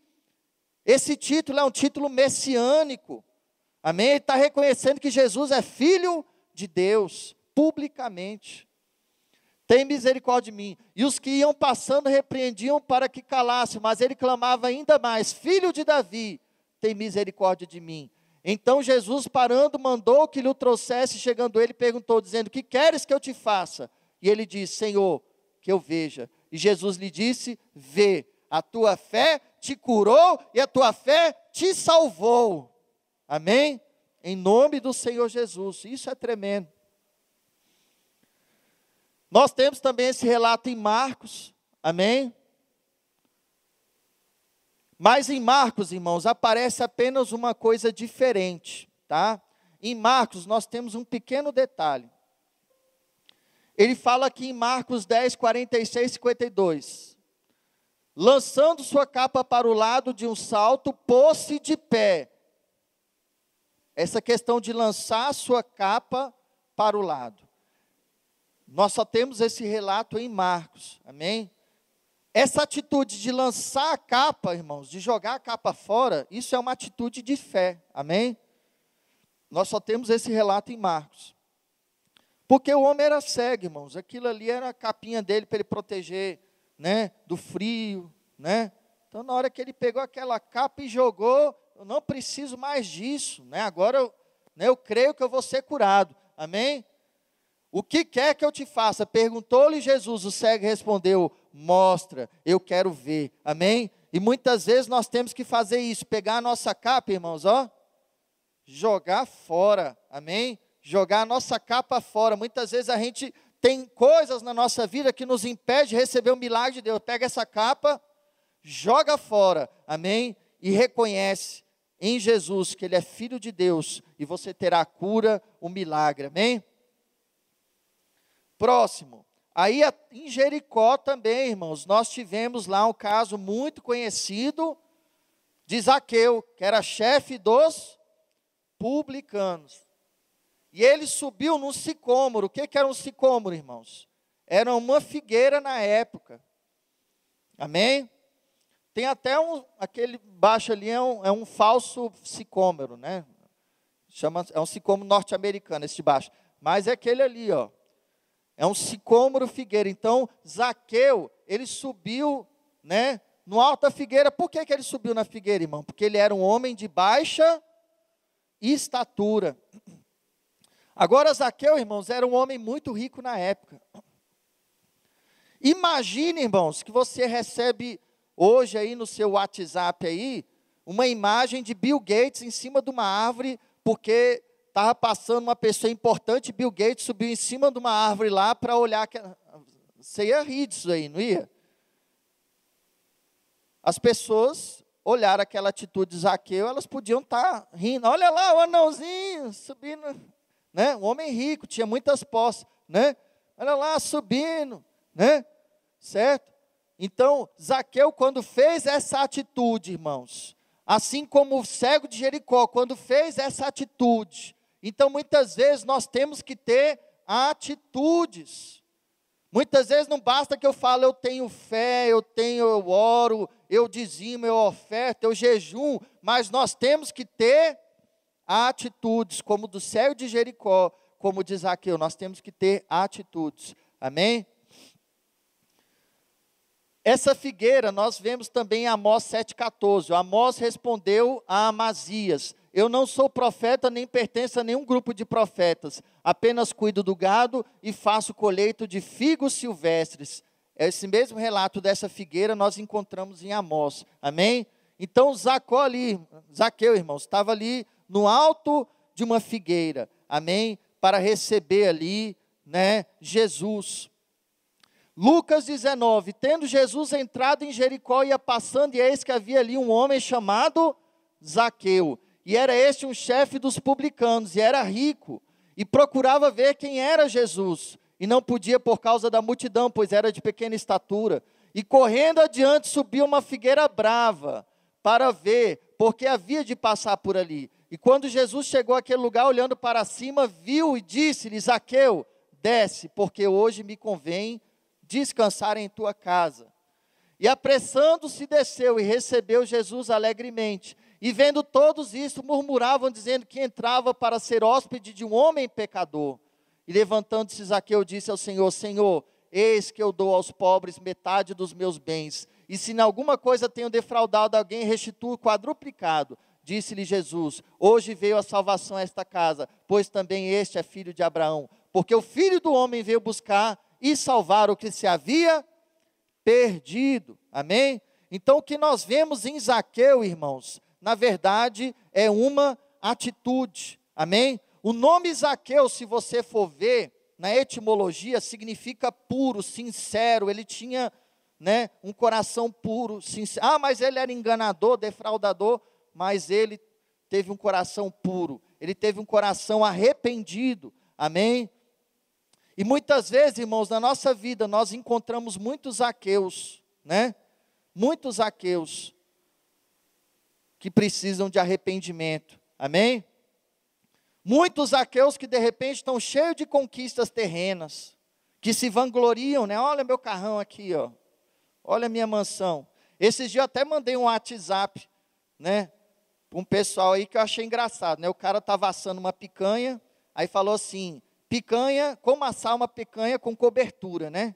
Speaker 2: Esse título é um título messiânico. Amém? Ele está reconhecendo que Jesus é filho de Deus, publicamente tem misericórdia de mim. E os que iam passando repreendiam para que calasse, mas ele clamava ainda mais: Filho de Davi, tem misericórdia de mim. Então Jesus, parando, mandou que lhe trouxesse, chegando ele, perguntou, dizendo: Que queres que eu te faça? E ele disse: Senhor, que eu veja. E Jesus lhe disse: Vê, a tua fé te curou e a tua fé te salvou. Amém? Em nome do Senhor Jesus. Isso é tremendo. Nós temos também esse relato em Marcos, amém? Mas em Marcos, irmãos, aparece apenas uma coisa diferente, tá? Em Marcos, nós temos um pequeno detalhe. Ele fala aqui em Marcos 10, 46 e 52. Lançando sua capa para o lado de um salto, pôs-se de pé. Essa questão de lançar sua capa para o lado. Nós só temos esse relato em Marcos, amém? Essa atitude de lançar a capa, irmãos, de jogar a capa fora, isso é uma atitude de fé, amém? Nós só temos esse relato em Marcos. Porque o homem era cego, irmãos. Aquilo ali era a capinha dele para ele proteger, né, do frio, né? Então, na hora que ele pegou aquela capa e jogou, eu não preciso mais disso, né? Agora eu, né, eu creio que eu vou ser curado. Amém? O que quer que eu te faça? Perguntou-lhe Jesus. O cego respondeu: Mostra, eu quero ver. Amém? E muitas vezes nós temos que fazer isso, pegar a nossa capa, irmãos, ó, jogar fora. Amém? Jogar a nossa capa fora. Muitas vezes a gente tem coisas na nossa vida que nos impede de receber o milagre de Deus. Pega essa capa, joga fora. Amém? E reconhece em Jesus que ele é filho de Deus e você terá a cura, o milagre. Amém? Próximo. Aí em Jericó também, irmãos, nós tivemos lá um caso muito conhecido de Zaqueu, que era chefe dos publicanos. E ele subiu num sicômoro. O que, que era um sicômoro, irmãos? Era uma figueira na época. Amém? Tem até um, aquele baixo ali é um, é um falso sicômoro, né? Chama, é um sicômoro norte-americano, esse baixo. Mas é aquele ali, ó. É um sicômoro figueira. Então, Zaqueu, ele subiu, né, no alto da figueira. Por que, que ele subiu na figueira, irmão? Porque ele era um homem de baixa estatura. Agora, Zaqueu, irmãos, era um homem muito rico na época. Imagine, irmãos, que você recebe hoje aí no seu WhatsApp aí uma imagem de Bill Gates em cima de uma árvore, porque estava passando uma pessoa importante, Bill Gates subiu em cima de uma árvore lá para olhar. Que... Você ia rir disso aí, não ia? As pessoas olharam aquela atitude de Zaqueu, elas podiam estar tá rindo. Olha lá o anãozinho subindo, né? Um homem rico, tinha muitas posses, né? Olha lá subindo, né? Certo? Então, Zaqueu, quando fez essa atitude, irmãos, assim como o cego de Jericó, quando fez essa atitude, então, muitas vezes nós temos que ter atitudes. Muitas vezes não basta que eu fale, eu tenho fé, eu tenho, eu oro, eu dizimo, eu oferto, eu jejum, mas nós temos que ter atitudes, como do céu de Jericó, como diz Zaqueu, nós temos que ter atitudes. Amém? Essa figueira nós vemos também em Amós 7,14. Amós respondeu a Amazias: eu não sou profeta, nem pertenço a nenhum grupo de profetas. Apenas cuido do gado e faço colheito de figos silvestres. Esse mesmo relato dessa figueira nós encontramos em Amós. Amém? Então Zacó ali, Zaqueu, irmãos, estava ali no alto de uma figueira. Amém? Para receber ali, né, Jesus. Lucas 19, tendo Jesus entrado em Jericó, ia passando, e eis que havia ali um homem chamado Zaqueu e era este um chefe dos publicanos, e era rico, e procurava ver quem era Jesus, e não podia por causa da multidão, pois era de pequena estatura. E correndo adiante subiu uma figueira brava para ver, porque havia de passar por ali. E quando Jesus chegou àquele lugar, olhando para cima, viu e disse-lhe: Zaqueu, desce, porque hoje me convém descansar em tua casa. E apressando-se, desceu e recebeu Jesus alegremente. E vendo todos isso, murmuravam, dizendo que entrava para ser hóspede de um homem pecador. E levantando-se, Zaqueu disse ao Senhor: Senhor, eis que eu dou aos pobres metade dos meus bens. E se em alguma coisa tenho defraudado alguém, restituo quadruplicado. Disse-lhe Jesus: Hoje veio a salvação a esta casa, pois também este é filho de Abraão. Porque o filho do homem veio buscar e salvar o que se havia perdido. Amém? Então, o que nós vemos em Zaqueu, irmãos, na verdade, é uma atitude. Amém? O nome Zaqueu, se você for ver, na etimologia, significa puro, sincero. Ele tinha né, um coração puro, sincero. Ah, mas ele era enganador, defraudador, mas ele teve um coração puro. Ele teve um coração arrependido. Amém? E muitas vezes, irmãos, na nossa vida, nós encontramos muitos Zaqueus, né? Muitos Zaqueus que precisam de arrependimento. Amém? Muitos aqueus que de repente estão cheios de conquistas terrenas, que se vangloriam, né? Olha meu carrão aqui, ó. Olha minha mansão. Esses dias eu até mandei um WhatsApp, né? um pessoal aí que eu achei engraçado, né? O cara estava assando uma picanha, aí falou assim: picanha, como assar uma picanha com cobertura, né?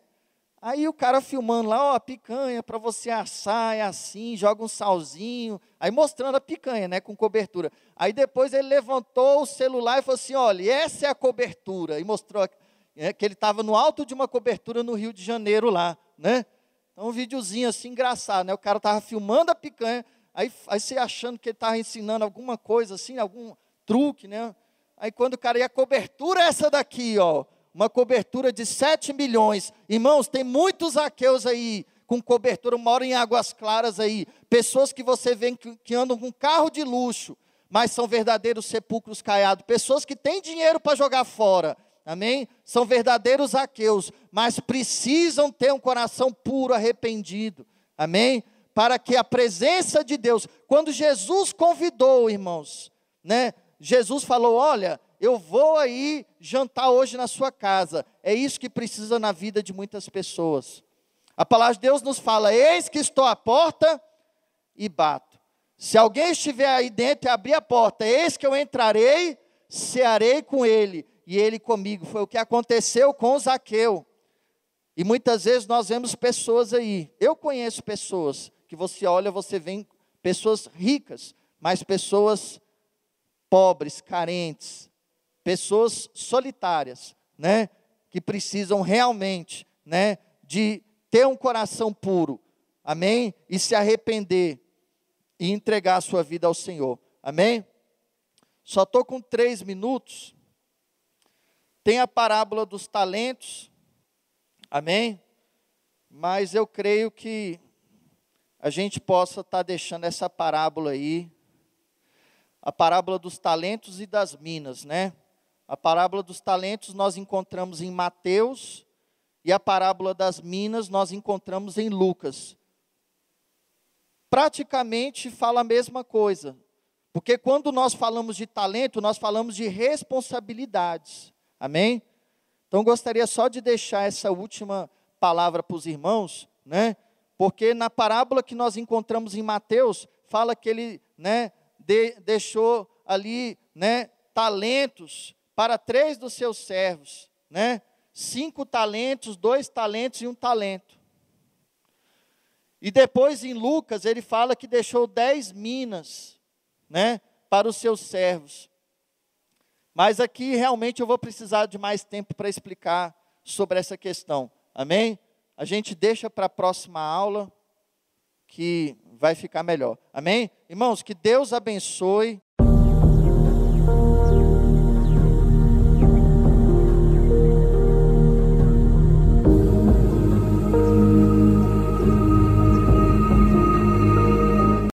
Speaker 2: Aí o cara filmando lá, ó, a picanha para você assar é assim, joga um salzinho, aí mostrando a picanha, né, com cobertura. Aí depois ele levantou o celular e falou assim, olha, essa é a cobertura, e mostrou é, que ele estava no alto de uma cobertura no Rio de Janeiro lá, né? Então um videozinho assim engraçado, né? O cara estava filmando a picanha, aí, aí você achando que ele estava ensinando alguma coisa assim, algum truque, né? Aí quando o cara ia, a cobertura é essa daqui, ó, uma cobertura de 7 milhões. Irmãos, tem muitos aqueus aí com cobertura, moram em águas claras aí. Pessoas que você vê que, que andam com carro de luxo, mas são verdadeiros sepulcros caiados. Pessoas que têm dinheiro para jogar fora. Amém? São verdadeiros aqueus, mas precisam ter um coração puro, arrependido. Amém? Para que a presença de Deus, quando Jesus convidou, irmãos, né? Jesus falou: "Olha, eu vou aí jantar hoje na sua casa. É isso que precisa na vida de muitas pessoas. A palavra de Deus nos fala: Eis que estou à porta e bato. Se alguém estiver aí dentro e abrir a porta, eis que eu entrarei, cearei com ele e ele comigo. Foi o que aconteceu com Zaqueu. E muitas vezes nós vemos pessoas aí. Eu conheço pessoas que você olha, você vê pessoas ricas, mas pessoas pobres, carentes, pessoas solitárias, né, que precisam realmente, né, de ter um coração puro, amém? E se arrepender e entregar a sua vida ao Senhor, amém? Só estou com três minutos. Tem a parábola dos talentos, amém? Mas eu creio que a gente possa estar tá deixando essa parábola aí, a parábola dos talentos e das minas, né? A parábola dos talentos nós encontramos em Mateus e a parábola das minas nós encontramos em Lucas. Praticamente fala a mesma coisa, porque quando nós falamos de talento, nós falamos de responsabilidades. Amém? Então gostaria só de deixar essa última palavra para os irmãos, né? Porque na parábola que nós encontramos em Mateus, fala que ele, né, de, deixou ali, né, talentos para três dos seus servos, né? Cinco talentos, dois talentos e um talento. E depois em Lucas ele fala que deixou dez minas, né? Para os seus servos. Mas aqui realmente eu vou precisar de mais tempo para explicar sobre essa questão. Amém? A gente deixa para a próxima aula que vai ficar melhor. Amém? Irmãos, que Deus abençoe